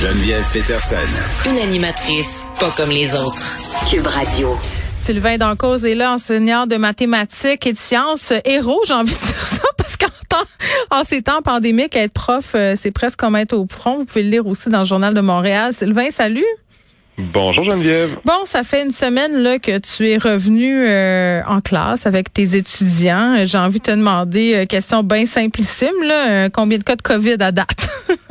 Geneviève Peterson. Une animatrice pas comme les autres. Cube Radio. Sylvain Dancause est là, enseignant de mathématiques et de sciences. Héros, j'ai envie de dire ça, parce qu'en temps, en ces temps pandémiques, être prof, euh, c'est presque comme être au front. Vous pouvez le lire aussi dans le Journal de Montréal. Sylvain, salut. Bonjour Geneviève. Bon, ça fait une semaine là que tu es revenu euh, en classe avec tes étudiants. J'ai envie de te demander, euh, question bien simplissime, là, combien de cas de COVID à date?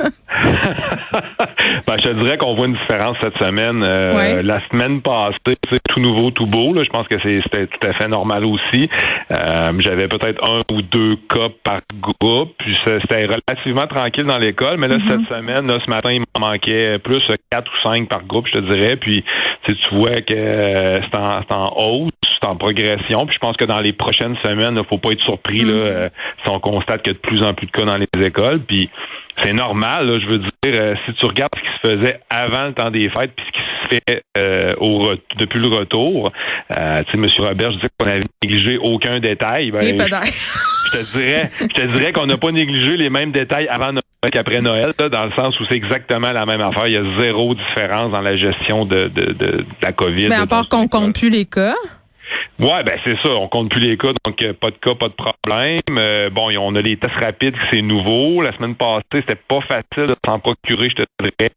ben, je te dirais qu'on voit une différence cette semaine. Euh, la semaine passée, c'est tout nouveau, tout beau. Là. Je pense que c'était tout à fait normal aussi. Euh, j'avais peut-être un ou deux cas par groupe. C'était relativement tranquille dans l'école. Mais là, mm-hmm. cette semaine, là, ce matin, il m'en manquait plus quatre ou cinq par groupe, je te dirais. Puis tu vois que euh, c'est en, en, hausse, c'est en progression. Puis je pense que dans les prochaines semaines, il faut pas être surpris là, mm-hmm. si on constate qu'il y a de plus en plus de cas dans les écoles. Puis c'est normal, je veux dire, euh, si tu regardes ce qui se faisait avant le temps des fêtes, puis ce qui se fait euh, au depuis le retour, euh, tu sais, M. Robert, je disais qu'on n'avait négligé aucun détail. Ben, je, te dirais, je te dirais qu'on n'a pas négligé les mêmes détails avant Noël qu'après Noël, dans le sens où c'est exactement la même affaire. Il y a zéro différence dans la gestion de, de, de, la COVID. Mais à part qu'on compte plus les cas? Ouais, ben c'est ça. On compte plus les cas, donc euh, pas de cas, pas de problème. Euh, bon, on a les tests rapides, c'est nouveau. La semaine passée, c'était pas facile de s'en procurer, je te dirais.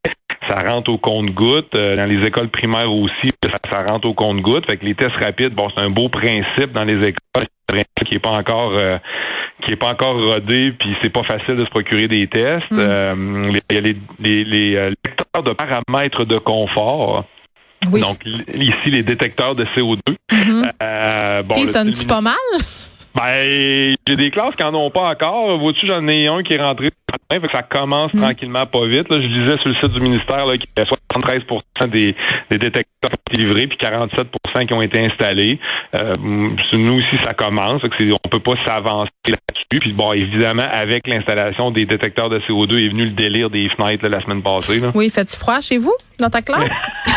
Ça rentre au compte-goutte. Euh, dans les écoles primaires aussi, ça, rentre au compte-goutte. Fait que les tests rapides, bon, c'est un beau principe dans les écoles, qui est pas encore qui est pas encore rodé, puis c'est pas facile de se procurer des tests. Mm. Il y a les, les, les lecteurs de paramètres de confort. Donc, ici, les détecteurs de CO2. Mm-hmm. euh, bon, tu pas mal? Ben, j'ai des classes qui n'en ont pas encore. Vois-tu, j'en ai un qui est rentré fait que ça commence mm. tranquillement pas vite. Là, je disais sur le site du ministère qu'il y a 73 des, des détecteurs qui ont été livrés puis 47% qui ont été installés. Euh, nous aussi, ça commence. Que on peut pas s'avancer là-dessus. Puis bon, évidemment, avec l'installation des détecteurs de CO2 est venu le délire des fenêtres la semaine passée. Là. Oui, fait-tu froid chez vous, dans ta classe?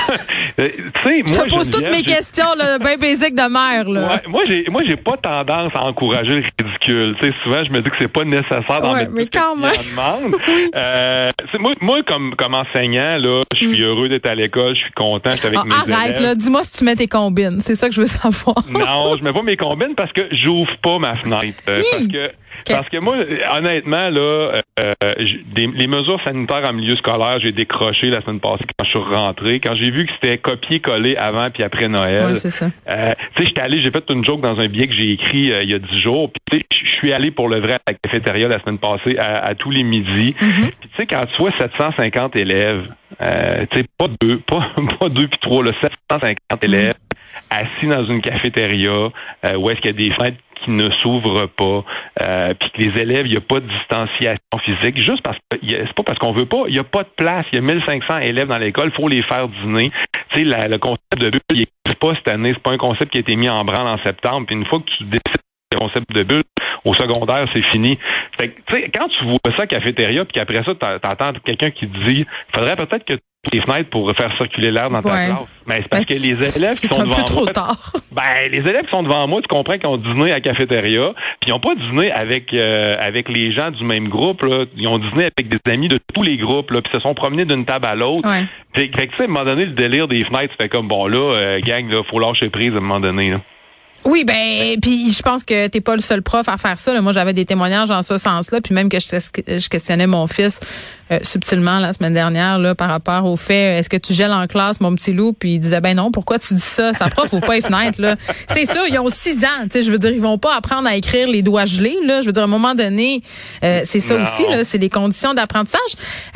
Euh, tu sais, moi, je te pose toutes mes questions, là, bien basiques de mère. Là. Ouais, moi, j'ai, moi, j'ai pas tendance à encourager le ridicule. Tu sais, souvent, je me dis que c'est pas nécessaire dans ouais, mais quand même. demande. euh, moi, moi, comme, comme enseignant, là, je suis mm. heureux d'être à l'école, je suis content, je suis avec ah, mes arrête, là, dis-moi si tu mets tes combines. C'est ça que je veux savoir. non, je mets pas mes combines parce que j'ouvre pas ma fenêtre. Euh, parce que parce que moi, honnêtement, là, euh, les mesures sanitaires en milieu scolaire, j'ai décroché la semaine passée quand je suis rentré. Quand j'ai vu que c'était copier-coller avant puis après Noël. Oui, c'est ça. Euh, tu sais, j'étais allé, j'ai fait une joke dans un billet que j'ai écrit euh, il y a dix jours. Puis je suis allé pour le vrai à la cafétéria la semaine passée à, tous les midis. Mm-hmm. Puis tu sais, quand tu vois 750 élèves, euh, tu sais, pas deux, pas, pas deux puis trois, là, 750 mm-hmm. élèves assis dans une cafétéria où est-ce qu'il y a des fenêtres qui ne s'ouvrent pas, euh, puis que les élèves, il n'y a pas de distanciation physique, juste parce que c'est pas parce qu'on veut pas, il n'y a pas de place, il y a 1500 élèves dans l'école, il faut les faire dîner. Le concept de bulle, il n'existe pas cette année, c'est pas un concept qui a été mis en branle en septembre, puis une fois que tu décides le concept de bulle, au secondaire, c'est fini. Fait que, tu sais, quand tu vois ça à cafétéria, puis qu'après ça, t'entends quelqu'un qui te dit, faudrait peut-être que les fenêtres pour faire circuler l'air dans ta classe. Mais c'est parce que les élèves qui sont devant trop moi, tard. ben les élèves qui sont devant moi, tu comprends qu'ils ont dîné à cafétéria, puis ils n'ont pas dîné avec euh, avec les gens du même groupe là. Ils ont dîné avec des amis de tous les groupes là, puis se sont promenés d'une table à l'autre. Ouais. Fait, que tu sais, à un moment donné, le délire des fenêtres, fait comme bon là, euh, gang, là, faut lâcher prise à un moment donné. Là. Oui, ben, puis je pense que t'es pas le seul prof à faire ça. Moi, j'avais des témoignages en ce sens-là, puis même que je, je questionnais mon fils euh, subtilement la semaine dernière là par rapport au fait est-ce que tu gèles en classe mon petit loup? Puis il disait ben non pourquoi tu dis ça? Sa prof faut pas les fenêtres là. C'est sûr ils ont six ans tu sais je veux dire ils vont pas apprendre à écrire les doigts gelés là. Je veux dire à un moment donné euh, c'est ça aussi là c'est les conditions d'apprentissage.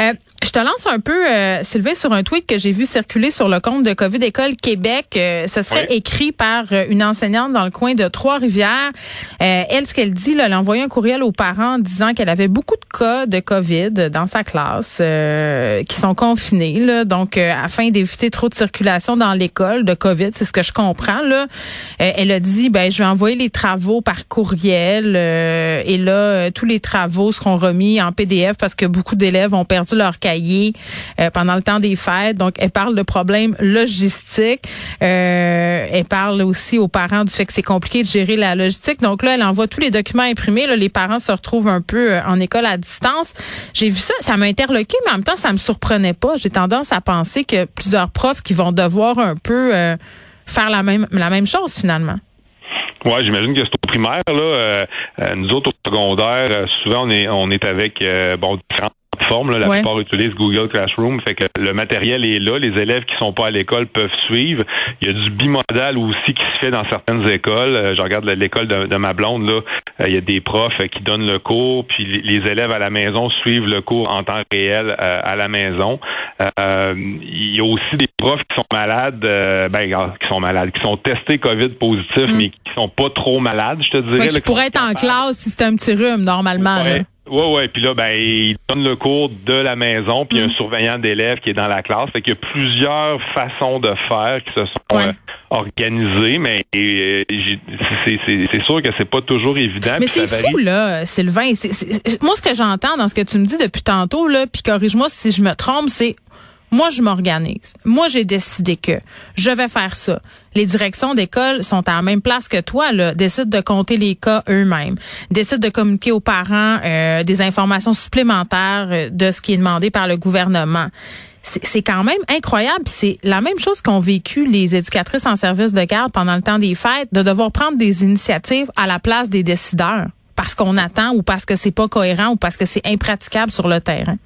Euh, je te lance un peu, euh, Sylvain, sur un tweet que j'ai vu circuler sur le compte de COVID École Québec. ce serait écrit par une enseignante dans le coin de Trois-Rivières. elle, ce qu'elle dit, là, elle a envoyé un courriel aux parents disant qu'elle avait beaucoup de cas de COVID dans sa classe classe euh, qui sont confinés, là, donc euh, afin d'éviter trop de circulation dans l'école de COVID, c'est ce que je comprends. Là, elle a dit, ben je vais envoyer les travaux par courriel et là tous les travaux seront remis en PDF parce que beaucoup d'élèves ont perdu leur cahier pendant le temps des fêtes. Donc elle parle de problèmes logistiques. elle parle aussi aux parents du fait que c'est compliqué de gérer la logistique. Donc là, elle envoie tous les documents imprimés. Les parents se retrouvent un peu en école à distance. J'ai vu ça, ça m'a interloqué, mais en même temps, ça me surprenait pas. J'ai tendance à penser que plusieurs profs qui vont devoir un peu euh, faire la même chose finalement. Ouais, j'imagine que c'est au primaire là. Euh, euh, nous autres au secondaire, souvent on est avec bon La plupart utilisent Google Classroom. Fait que le matériel est là. Les élèves qui sont pas à l'école peuvent suivre. Il y a du bimodal aussi qui se fait dans certaines écoles. Euh, je regarde l'école de, ma blonde. Là, euh, il y a des profs euh, qui donnent le cours, puis les élèves à la maison suivent le cours en temps réel à la maison. il y a aussi des profs qui sont malades, ben, qui sont malades, qui sont testés COVID positifs, mm. mais qui sont pas trop malades, je te dirais. qui pourraient être en classe si c'était un petit rhume, normalement. Oui, oui. Puis là, ben, il donne le cours de la maison, puis un mm. surveillant d'élèves qui est dans la classe. Fait qu'il y a plusieurs façons de faire qui se sont euh, organisées, mais euh, c'est sûr que c'est pas toujours évident. Mais c'est fou, là, Sylvain. moi, ce que j'entends dans ce que tu me dis depuis tantôt, là, puis corrige-moi si je me trompe, c'est moi, je m'organise. Moi, j'ai décidé que je vais faire ça. Les directions d'école sont à la même place que toi, là, décident de compter les cas eux-mêmes, décident de communiquer aux parents euh, des informations supplémentaires euh, de ce qui est demandé par le gouvernement. C'est quand même incroyable. C'est la même chose qu'ont vécu les éducatrices en service de garde pendant le temps des fêtes, de devoir prendre des initiatives à la place des décideurs parce qu'on attend ou parce que c'est pas cohérent ou parce que c'est impraticable sur le terrain.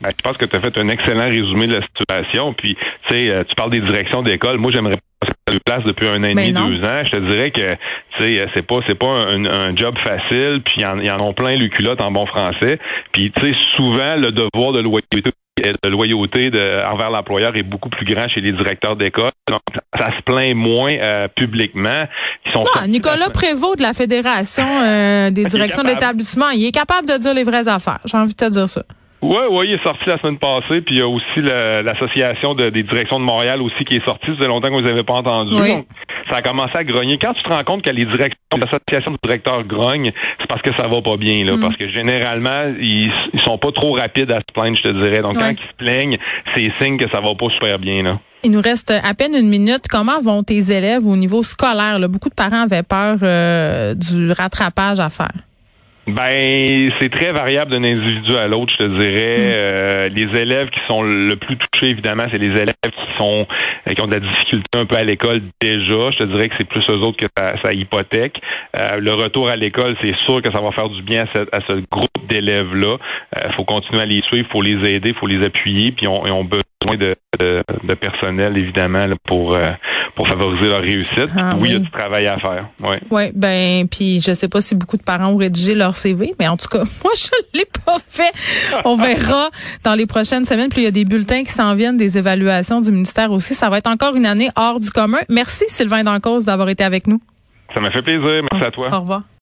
Ben, je pense que tu as fait un excellent résumé de la situation. Puis, tu sais, euh, tu parles des directions d'école. Moi, j'aimerais passer à place depuis un an et demi, deux ans. Je te dirais que, sais, c'est pas, c'est pas un, job facile. Puis, il y en ont plein les culottes en bon français. Puis, tu sais, souvent, le devoir de loyauté de loyauté de, envers l'employeur est beaucoup plus grand chez les directeurs d'école. Donc, ça se plaît moins euh, publiquement. Ils sont non, Nicolas Prévost de la Fédération euh, des directions d'établissement, il est capable de dire les vraies affaires. J'ai envie de te dire ça. Oui, oui, il est sorti la semaine passée, puis il y a aussi l'association des directions de Montréal aussi qui est sortie. Ça faisait longtemps que vous n'avez pas entendu. Donc, ça a commencé à grogner. Quand tu te rends compte que les directions, l'association de directeurs grognent, c'est parce que ça va pas bien, là. Mm. Parce que généralement, ils, ils sont pas trop rapides à se plaindre, je te dirais. Donc, quand ils se plaignent, c'est signe que ça va pas super bien, là. Il nous reste à peine une minute. Comment vont tes élèves au niveau scolaire? Beaucoup de parents avaient peur euh, du rattrapage à faire. Ben, c'est très variable d'un individu à l'autre, je te dirais. Mm. Euh, les élèves qui sont le plus touchés, évidemment, c'est les élèves qui sont euh, qui ont de la difficulté un peu à l'école déjà. Je te dirais que c'est plus eux autres que ça, hypothèque. Euh, le retour à l'école, c'est sûr que ça va faire du bien à ce, groupe d'élèves-là. Il faut continuer à les suivre, il faut les aider, il faut les appuyer, puis on, on besoin de, de, personnel, évidemment, pour pour favoriser leur réussite. Ah oui, il y a du travail à faire. Oui, ouais, ben, puis je sais pas si beaucoup de parents ont rédigé leur CV, mais en tout cas, moi, je l'ai pas fait. On verra dans les prochaines semaines. Puis il y a des bulletins qui s'en viennent, des évaluations du ministère aussi. Ça va être encore une année hors du commun. Merci, Sylvain Dancause, d'avoir été avec nous. Ça m'a fait plaisir. Merci à toi. Au revoir.